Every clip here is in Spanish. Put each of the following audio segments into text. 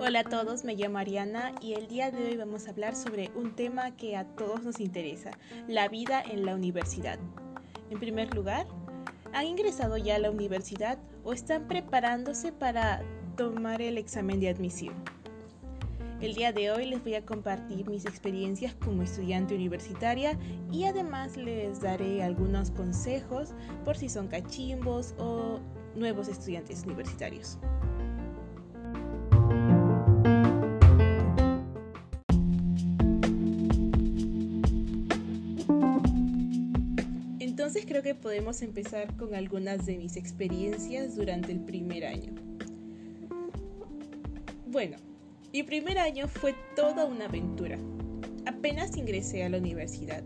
Hola a todos, me llamo Ariana y el día de hoy vamos a hablar sobre un tema que a todos nos interesa, la vida en la universidad. En primer lugar, ¿han ingresado ya a la universidad o están preparándose para tomar el examen de admisión? El día de hoy les voy a compartir mis experiencias como estudiante universitaria y además les daré algunos consejos por si son cachimbos o nuevos estudiantes universitarios. Entonces creo que podemos empezar con algunas de mis experiencias durante el primer año. Bueno, mi primer año fue toda una aventura. Apenas ingresé a la universidad.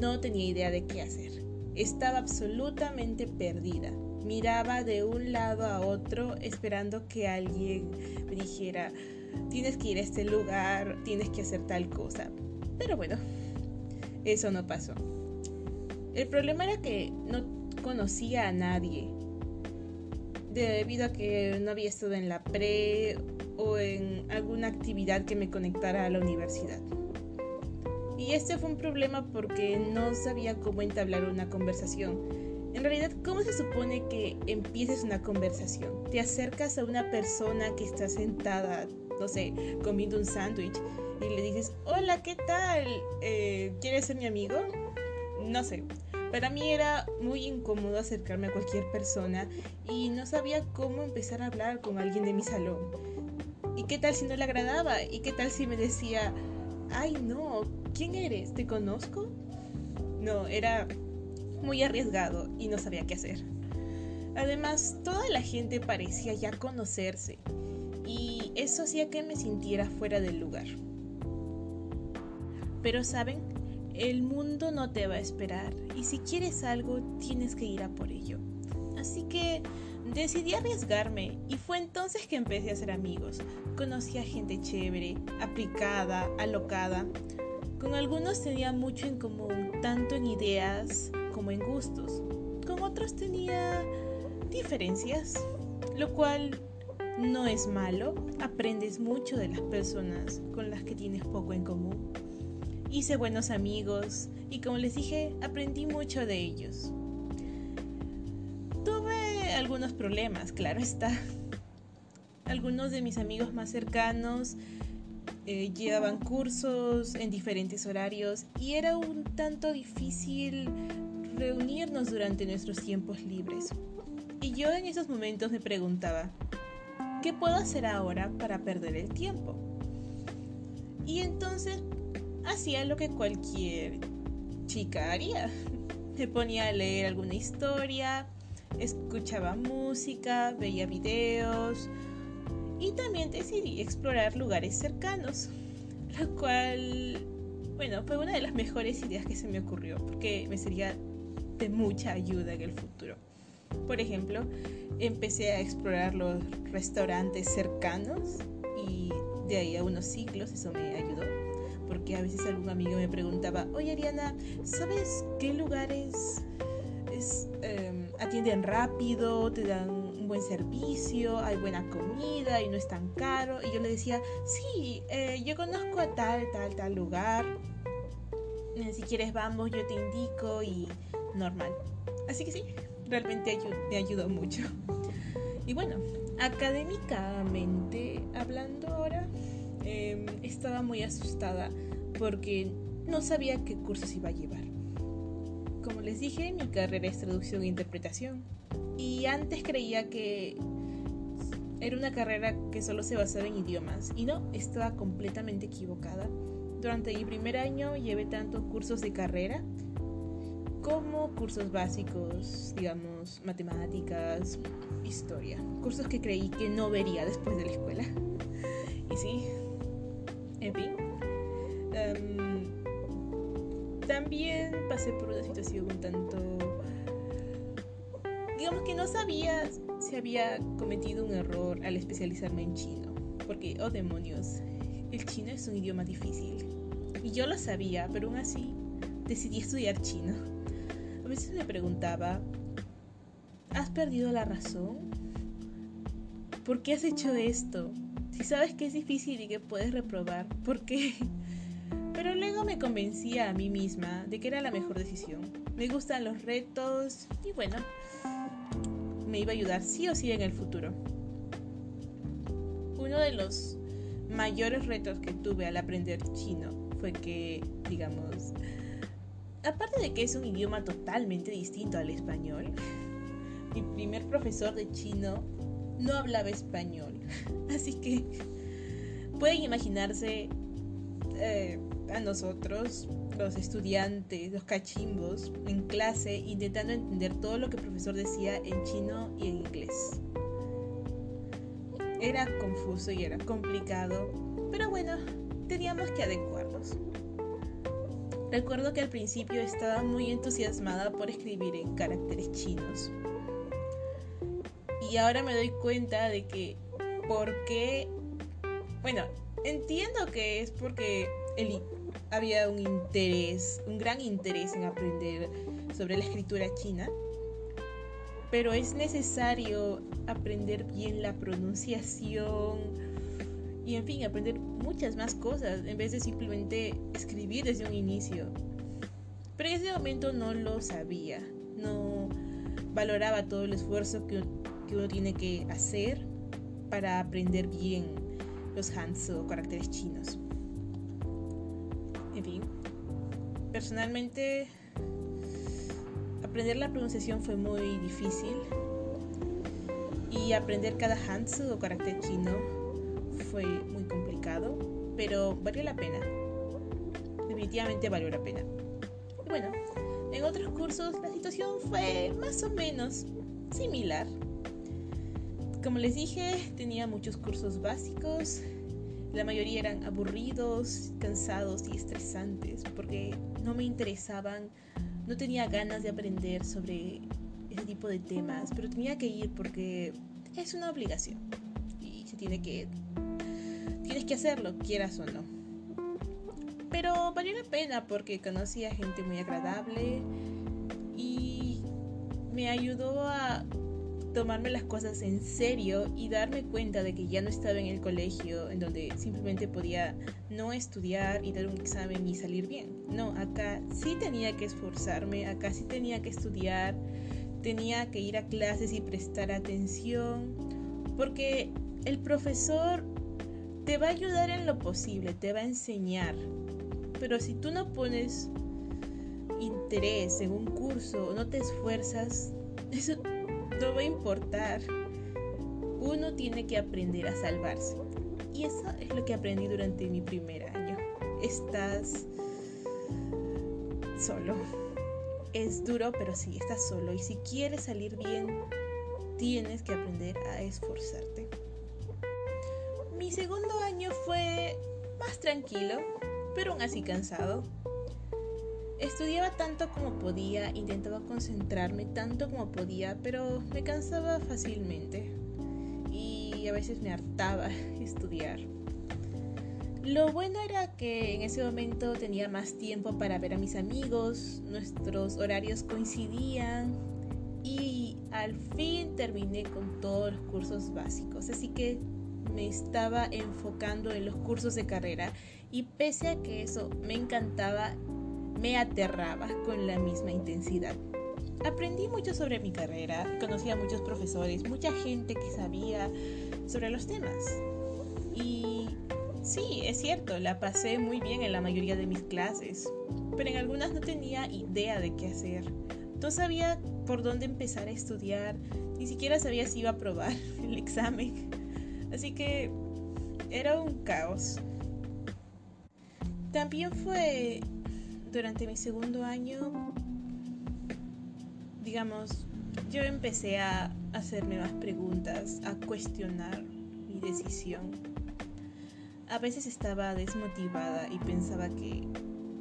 No tenía idea de qué hacer. Estaba absolutamente perdida. Miraba de un lado a otro esperando que alguien me dijera, tienes que ir a este lugar, tienes que hacer tal cosa. Pero bueno, eso no pasó. El problema era que no conocía a nadie. Debido a que no había estado en la pre o en alguna actividad que me conectara a la universidad. Y este fue un problema porque no sabía cómo entablar una conversación. En realidad, ¿cómo se supone que empieces una conversación? Te acercas a una persona que está sentada, no sé, comiendo un sándwich y le dices, hola, ¿qué tal? Eh, ¿Quieres ser mi amigo? No sé. Para mí era muy incómodo acercarme a cualquier persona y no sabía cómo empezar a hablar con alguien de mi salón. ¿Y qué tal si no le agradaba? ¿Y qué tal si me decía, ay no, ¿quién eres? ¿Te conozco? No, era muy arriesgado y no sabía qué hacer. Además, toda la gente parecía ya conocerse y eso hacía que me sintiera fuera del lugar. Pero saben, el mundo no te va a esperar y si quieres algo tienes que ir a por ello. Así que Decidí arriesgarme y fue entonces que empecé a hacer amigos. Conocí a gente chévere, aplicada, alocada. Con algunos tenía mucho en común, tanto en ideas como en gustos. Con otros tenía diferencias, lo cual no es malo. Aprendes mucho de las personas con las que tienes poco en común. Hice buenos amigos y como les dije, aprendí mucho de ellos algunos problemas, claro está. Algunos de mis amigos más cercanos eh, llevaban cursos en diferentes horarios y era un tanto difícil reunirnos durante nuestros tiempos libres. Y yo en esos momentos me preguntaba, ¿qué puedo hacer ahora para perder el tiempo? Y entonces hacía lo que cualquier chica haría. Me ponía a leer alguna historia, escuchaba música, veía videos y también decidí explorar lugares cercanos, lo cual, bueno, fue una de las mejores ideas que se me ocurrió porque me sería de mucha ayuda en el futuro. Por ejemplo, empecé a explorar los restaurantes cercanos y de ahí a unos ciclos eso me ayudó porque a veces algún amigo me preguntaba, oye Ariana, ¿sabes qué lugares Em, atienden rápido, te dan un buen servicio, hay buena comida y no es tan caro. Y yo le decía, sí, eh, yo conozco a tal, tal, tal lugar. Eh, si quieres vamos, yo te indico y normal. Así que sí, realmente me ayudó mucho. Y bueno, académicamente hablando ahora, em, estaba muy asustada porque no sabía qué cursos iba a llevar. Como les dije, mi carrera es traducción e interpretación. Y antes creía que era una carrera que solo se basaba en idiomas. Y no, estaba completamente equivocada. Durante mi primer año llevé tanto cursos de carrera como cursos básicos, digamos, matemáticas, historia. Cursos que creí que no vería después de la escuela. y sí, en fin. También pasé por una situación un tanto... Digamos que no sabía si había cometido un error al especializarme en chino. Porque, oh demonios, el chino es un idioma difícil. Y yo lo sabía, pero aún así decidí estudiar chino. A veces me preguntaba, ¿has perdido la razón? ¿Por qué has hecho esto? Si sabes que es difícil y que puedes reprobar, ¿por qué? Pero luego me convencía a mí misma de que era la mejor decisión. Me gustan los retos y bueno, me iba a ayudar sí o sí en el futuro. Uno de los mayores retos que tuve al aprender chino fue que, digamos, aparte de que es un idioma totalmente distinto al español, mi primer profesor de chino no hablaba español. Así que pueden imaginarse eh, a nosotros, los estudiantes, los cachimbos, en clase, intentando entender todo lo que el profesor decía en chino y en inglés. Era confuso y era complicado, pero bueno, teníamos que adecuarnos. Recuerdo que al principio estaba muy entusiasmada por escribir en caracteres chinos. Y ahora me doy cuenta de que por qué... Bueno, entiendo que es porque había un interés, un gran interés en aprender sobre la escritura china, pero es necesario aprender bien la pronunciación y en fin, aprender muchas más cosas en vez de simplemente escribir desde un inicio. Pero en ese momento no lo sabía, no valoraba todo el esfuerzo que, que uno tiene que hacer para aprender bien los hanzi o caracteres chinos. Fin, personalmente aprender la pronunciación fue muy difícil y aprender cada hanzi o carácter chino fue muy complicado, pero valió la pena. Definitivamente valió la pena. Y bueno, en otros cursos la situación fue más o menos similar. Como les dije, tenía muchos cursos básicos. La mayoría eran aburridos, cansados y estresantes porque no me interesaban, no tenía ganas de aprender sobre ese tipo de temas, pero tenía que ir porque es una obligación y se tiene que tienes que hacerlo, quieras o no. Pero valió la pena porque conocí a gente muy agradable y me ayudó a tomarme las cosas en serio y darme cuenta de que ya no estaba en el colegio en donde simplemente podía no estudiar y dar un examen y salir bien. No, acá sí tenía que esforzarme, acá sí tenía que estudiar, tenía que ir a clases y prestar atención, porque el profesor te va a ayudar en lo posible, te va a enseñar, pero si tú no pones interés en un curso no te esfuerzas, eso no va a importar. Uno tiene que aprender a salvarse. Y eso es lo que aprendí durante mi primer año. Estás solo. Es duro, pero sí, estás solo. Y si quieres salir bien, tienes que aprender a esforzarte. Mi segundo año fue más tranquilo, pero aún así cansado. Estudiaba tanto como podía, intentaba concentrarme tanto como podía, pero me cansaba fácilmente y a veces me hartaba estudiar. Lo bueno era que en ese momento tenía más tiempo para ver a mis amigos, nuestros horarios coincidían y al fin terminé con todos los cursos básicos, así que me estaba enfocando en los cursos de carrera y pese a que eso me encantaba, me aterraba con la misma intensidad. Aprendí mucho sobre mi carrera, conocí a muchos profesores, mucha gente que sabía sobre los temas. Y sí, es cierto, la pasé muy bien en la mayoría de mis clases, pero en algunas no tenía idea de qué hacer. No sabía por dónde empezar a estudiar, ni siquiera sabía si iba a aprobar el examen. Así que era un caos. También fue durante mi segundo año, digamos, yo empecé a hacerme más preguntas, a cuestionar mi decisión. A veces estaba desmotivada y pensaba que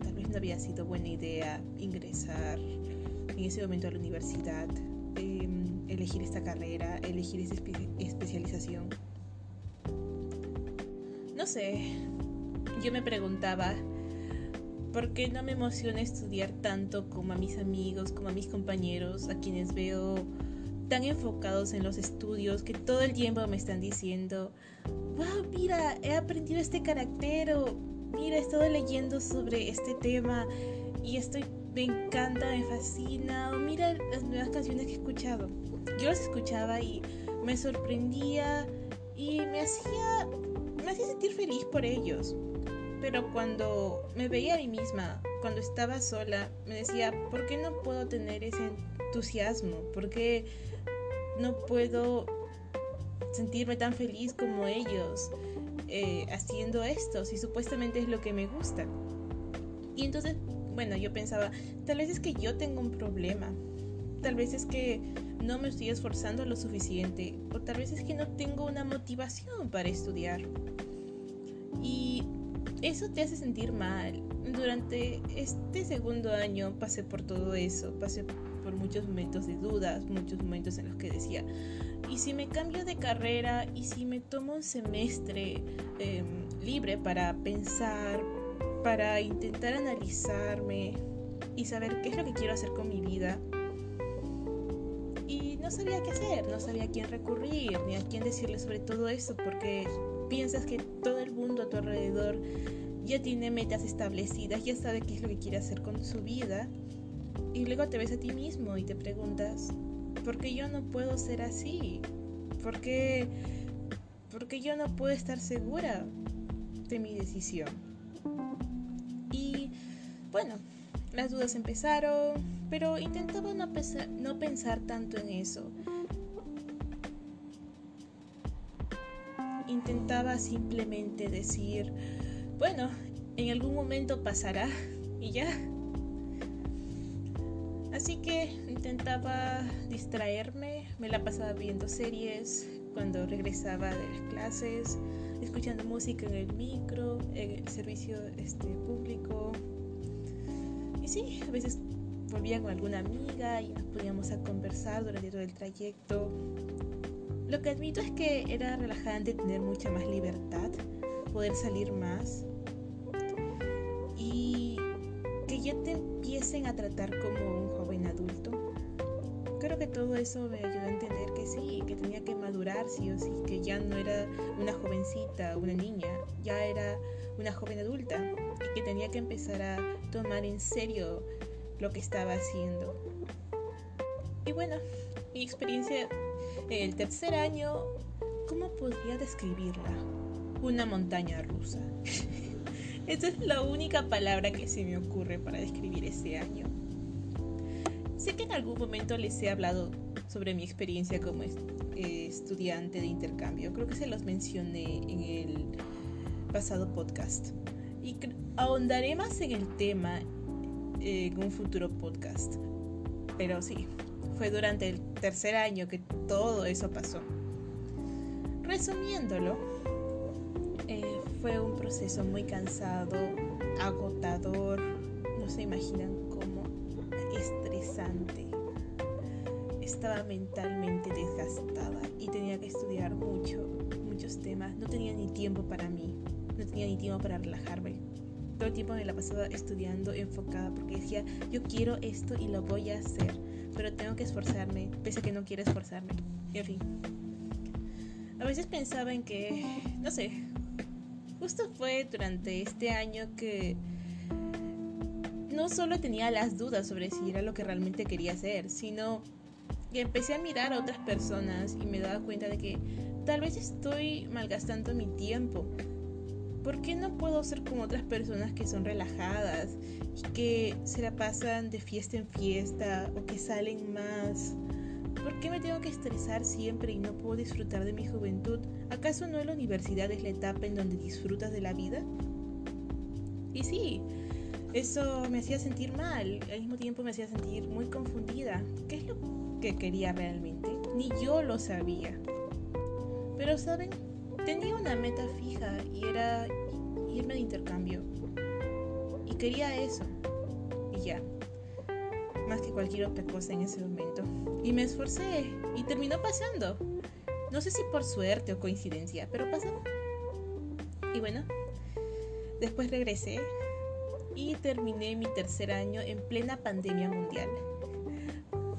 tal vez no había sido buena idea ingresar en ese momento a la universidad, em, elegir esta carrera, elegir esa especialización. No sé, yo me preguntaba, ¿Por qué no me emociona estudiar tanto como a mis amigos, como a mis compañeros, a quienes veo tan enfocados en los estudios que todo el tiempo me están diciendo, wow, mira, he aprendido este carácter mira, he estado leyendo sobre este tema y estoy, me encanta, me fascina, o mira las nuevas canciones que he escuchado. Yo las escuchaba y me sorprendía y me hacía, me hacía sentir feliz por ellos. Pero cuando me veía a mí misma, cuando estaba sola, me decía, ¿por qué no puedo tener ese entusiasmo? ¿Por qué no puedo sentirme tan feliz como ellos eh, haciendo esto? Si supuestamente es lo que me gusta. Y entonces, bueno, yo pensaba, tal vez es que yo tengo un problema. Tal vez es que no me estoy esforzando lo suficiente. O tal vez es que no tengo una motivación para estudiar. Y eso te hace sentir mal. Durante este segundo año pasé por todo eso, pasé por muchos momentos de dudas, muchos momentos en los que decía, ¿y si me cambio de carrera? ¿Y si me tomo un semestre em, libre para pensar, para intentar analizarme y saber qué es lo que quiero hacer con mi vida? Y no sabía qué hacer, no sabía a quién recurrir, ni a quién decirle sobre todo eso, porque piensas que todo el mundo a tu alrededor ya tiene metas establecidas, ya sabe qué es lo que quiere hacer con su vida. Y luego te ves a ti mismo y te preguntas, ¿por qué yo no puedo ser así? ¿Por qué, yo no puedo estar segura de mi decisión? Y bueno, las dudas empezaron, pero intentaba no, no pensar tanto en eso. Intentaba simplemente decir, bueno, en algún momento pasará y ya. Así que intentaba distraerme, me la pasaba viendo series cuando regresaba de las clases, escuchando música en el micro, en el servicio este, público. Y sí, a veces volvía con alguna amiga y nos poníamos a conversar durante todo el trayecto. Lo que admito es que era relajante tener mucha más libertad, poder salir más y que ya te empiecen a tratar como un joven adulto. Creo que todo eso me ayudó a entender que sí, que tenía que madurar sí o sí, que ya no era una jovencita, una niña, ya era una joven adulta y que tenía que empezar a tomar en serio lo que estaba haciendo. Y bueno, mi experiencia el tercer año, ¿cómo podría describirla? Una montaña rusa. Esa es la única palabra que se me ocurre para describir ese año. Sé que en algún momento les he hablado sobre mi experiencia como eh, estudiante de intercambio. Creo que se los mencioné en el pasado podcast. Y ahondaré más en el tema en un futuro podcast. Pero sí, fue durante el tercer año que todo eso pasó. Resumiéndolo, eh, fue un proceso muy cansado, agotador, no se imaginan cómo, estresante. Estaba mentalmente desgastada y tenía que estudiar mucho, muchos temas. No tenía ni tiempo para mí, no tenía ni tiempo para relajarme. Todo el tiempo me la pasaba estudiando, enfocada, porque decía, yo quiero esto y lo voy a hacer pero tengo que esforzarme, pese a que no quiero esforzarme. En fin. A veces pensaba en que, no sé, justo fue durante este año que no solo tenía las dudas sobre si era lo que realmente quería hacer, sino que empecé a mirar a otras personas y me daba cuenta de que tal vez estoy malgastando mi tiempo ¿Por qué no puedo ser como otras personas que son relajadas y que se la pasan de fiesta en fiesta o que salen más? ¿Por qué me tengo que estresar siempre y no puedo disfrutar de mi juventud? ¿Acaso no la universidad es la etapa en donde disfrutas de la vida? Y sí, eso me hacía sentir mal, al mismo tiempo me hacía sentir muy confundida. ¿Qué es lo que quería realmente? Ni yo lo sabía. Pero saben, Tenía una meta fija y era irme de intercambio. Y quería eso. Y ya. Más que cualquier otra cosa en ese momento. Y me esforcé y terminó pasando. No sé si por suerte o coincidencia, pero pasó. Y bueno, después regresé y terminé mi tercer año en plena pandemia mundial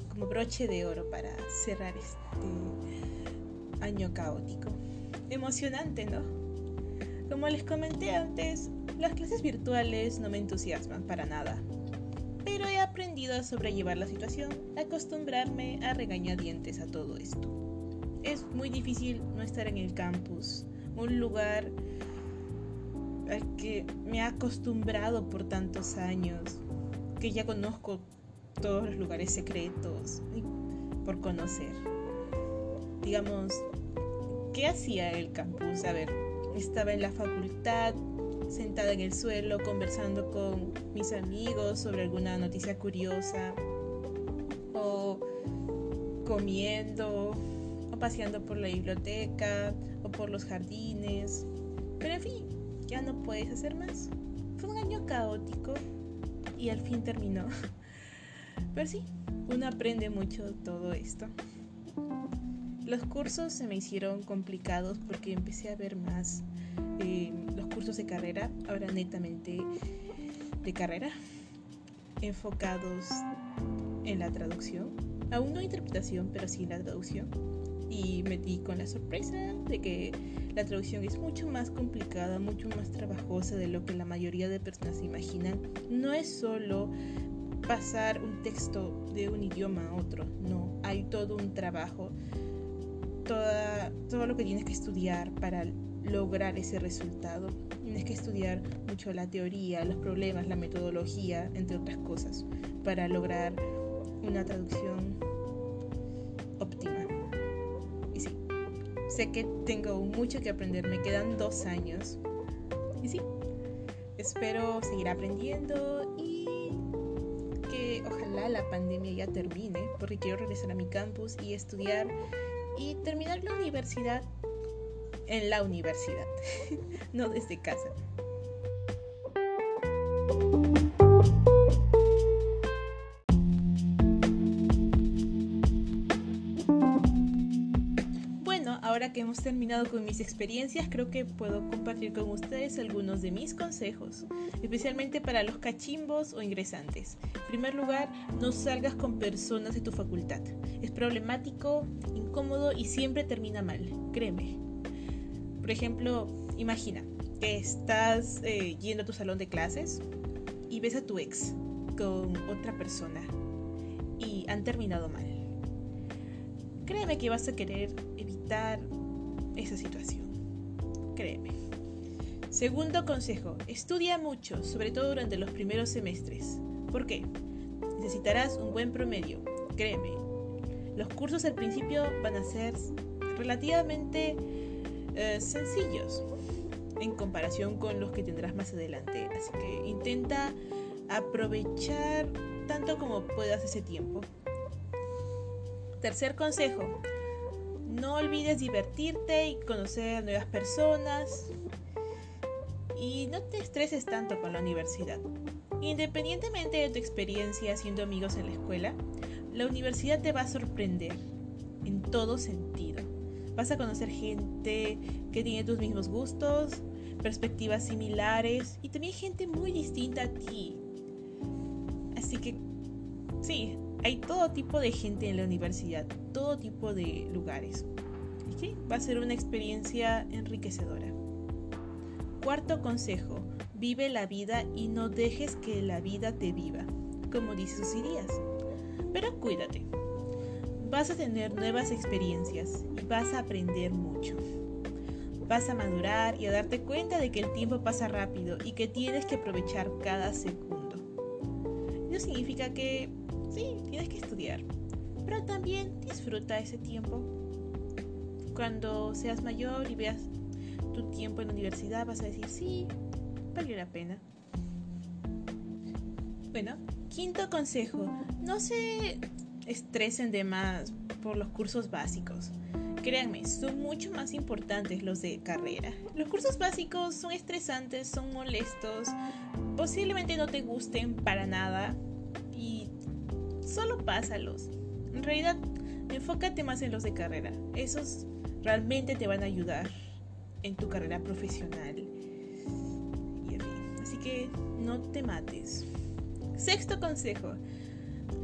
como broche de oro para cerrar este año caótico. Emocionante, ¿no? Como les comenté antes, las clases virtuales no me entusiasman para nada, pero he aprendido a sobrellevar la situación, acostumbrarme a regañadientes a todo esto. Es muy difícil no estar en el campus, un lugar al que me ha acostumbrado por tantos años, que ya conozco todos los lugares secretos por conocer. Digamos, ¿qué hacía el campus? A ver, estaba en la facultad, sentada en el suelo, conversando con mis amigos sobre alguna noticia curiosa, o comiendo, o paseando por la biblioteca, o por los jardines. Pero en fin, ya no puedes hacer más. Fue un año caótico y al fin terminó. Pero sí, uno aprende mucho todo esto. Los cursos se me hicieron complicados porque empecé a ver más eh, los cursos de carrera, ahora netamente de carrera, enfocados en la traducción. Aún no interpretación, pero sí la traducción. Y me di con la sorpresa de que la traducción es mucho más complicada, mucho más trabajosa de lo que la mayoría de personas imaginan. No es solo pasar un texto de un idioma a otro, no, hay todo un trabajo, toda, todo lo que tienes que estudiar para lograr ese resultado. Tienes que estudiar mucho la teoría, los problemas, la metodología, entre otras cosas, para lograr una traducción óptima. Y sí, sé que tengo mucho que aprender, me quedan dos años. Y sí, espero seguir aprendiendo y ojalá la pandemia ya termine, porque quiero regresar a mi campus y estudiar y terminar la universidad en la universidad, no desde casa. Terminado con mis experiencias, creo que puedo compartir con ustedes algunos de mis consejos, especialmente para los cachimbos o ingresantes. En primer lugar, no salgas con personas de tu facultad. Es problemático, incómodo y siempre termina mal, créeme. Por ejemplo, imagina que estás eh, yendo a tu salón de clases y ves a tu ex con otra persona y han terminado mal. Créeme que vas a querer esa situación. Créeme. Segundo consejo, estudia mucho, sobre todo durante los primeros semestres. ¿Por qué? Necesitarás un buen promedio, créeme. Los cursos al principio van a ser relativamente eh, sencillos en comparación con los que tendrás más adelante. Así que intenta aprovechar tanto como puedas ese tiempo. Tercer consejo, no olvides divertirte y conocer a nuevas personas. Y no te estreses tanto con la universidad. Independientemente de tu experiencia haciendo amigos en la escuela, la universidad te va a sorprender en todo sentido. Vas a conocer gente que tiene tus mismos gustos, perspectivas similares y también gente muy distinta a ti. Así que sí, hay todo tipo de gente en la universidad, todo tipo de lugares. Va a ser una experiencia enriquecedora. Cuarto consejo, vive la vida y no dejes que la vida te viva, como dice Susías. Pero cuídate. Vas a tener nuevas experiencias y vas a aprender mucho. Vas a madurar y a darte cuenta de que el tiempo pasa rápido y que tienes que aprovechar cada segundo. No significa que Sí, tienes que estudiar, pero también disfruta ese tiempo. Cuando seas mayor y veas tu tiempo en la universidad, vas a decir, sí, valió la pena. Bueno, quinto consejo, no se estresen de más por los cursos básicos. Créanme, son mucho más importantes los de carrera. Los cursos básicos son estresantes, son molestos, posiblemente no te gusten para nada, solo pásalos. En realidad, enfócate más en los de carrera. Esos realmente te van a ayudar en tu carrera profesional. Así que no te mates. Sexto consejo,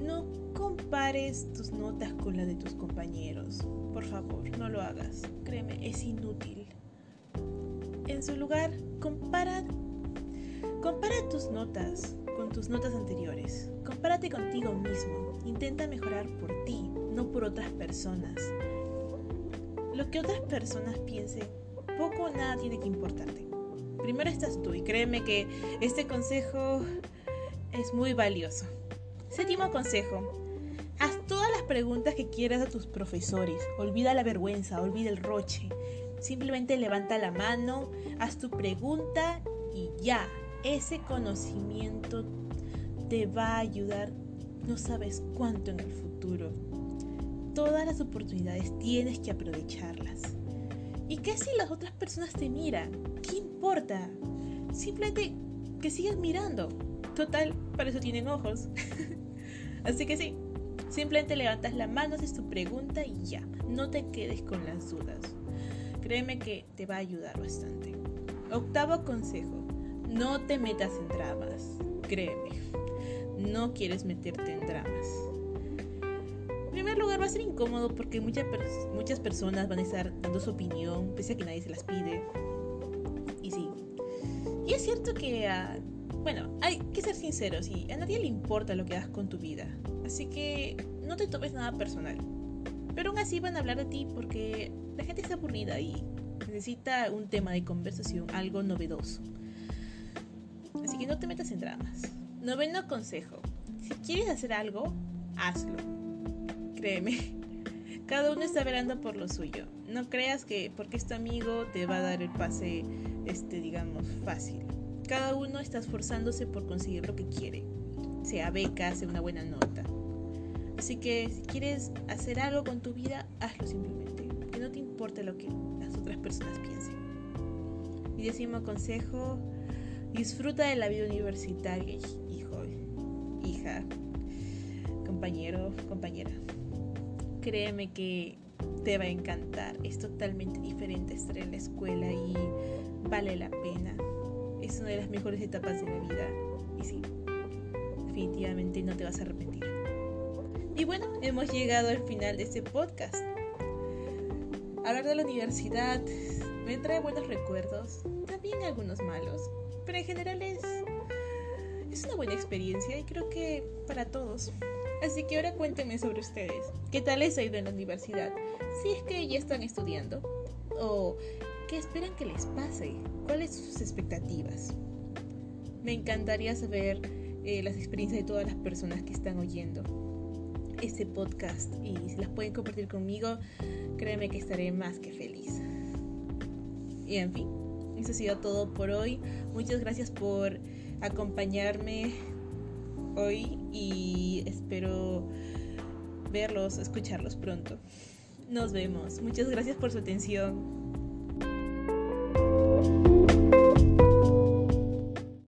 no compares tus notas con las de tus compañeros. Por favor, no lo hagas. Créeme, es inútil. En su lugar, compara compara tus notas con tus notas anteriores. Compárate contigo mismo. Intenta mejorar por ti, no por otras personas. Lo que otras personas piensen, poco o nada tiene que importarte. Primero estás tú y créeme que este consejo es muy valioso. Séptimo consejo. Haz todas las preguntas que quieras a tus profesores. Olvida la vergüenza, olvida el roche. Simplemente levanta la mano, haz tu pregunta y ya. Ese conocimiento te va a ayudar no sabes cuánto en el futuro. Todas las oportunidades tienes que aprovecharlas. ¿Y qué si las otras personas te miran? ¿Qué importa? Simplemente que sigas mirando. Total, para eso tienen ojos. Así que sí, simplemente levantas la mano, haces tu pregunta y ya. No te quedes con las dudas. Créeme que te va a ayudar bastante. Octavo consejo. No te metas en dramas. Créeme. No quieres meterte en dramas. En primer lugar, va a ser incómodo porque muchas, personas van a estar dando su opinión, pese a que nadie se las pide. Y sí. Y es cierto que, bueno, hay que ser sinceros y a nadie le importa lo que hagas con tu vida. Así que no te tomes nada personal. Pero aún así van a hablar de ti porque la gente está aburrida y necesita un tema de conversación, algo novedoso. No te metas en dramas. Noveno consejo. Si quieres hacer algo, hazlo. Créeme. Cada uno está velando por lo suyo. No creas que porque es tu amigo te va a dar el pase, este, digamos, fácil. Cada uno está esforzándose por conseguir lo que quiere. Sea beca, sea una buena nota. Así que si quieres hacer algo con tu vida, hazlo simplemente. Que no te importe lo que las otras personas piensen. Mi décimo consejo, Disfruta de la vida universitaria, hijo, hija, compañero, compañera. Créeme que te va a encantar. Es totalmente diferente estar en la escuela y vale la pena. Es una de las mejores etapas de la vida. Y sí, definitivamente no te vas a arrepentir. Y bueno, hemos llegado al final de este podcast. Hablar de la universidad me trae buenos recuerdos, también algunos malos, pero en general es, es una buena experiencia y creo que para todos. Así que ahora cuéntenme sobre ustedes. ¿Qué tal les ha ido en la universidad? Si es que ya están estudiando. ¿O qué esperan que les pase? ¿Cuáles son sus expectativas? Me encantaría saber eh, las experiencias de todas las personas que están oyendo este podcast y si las pueden compartir conmigo, créeme que estaré más que feliz. Y en fin, eso ha sido todo por hoy. Muchas gracias por acompañarme hoy y espero verlos, escucharlos pronto. Nos vemos. Muchas gracias por su atención.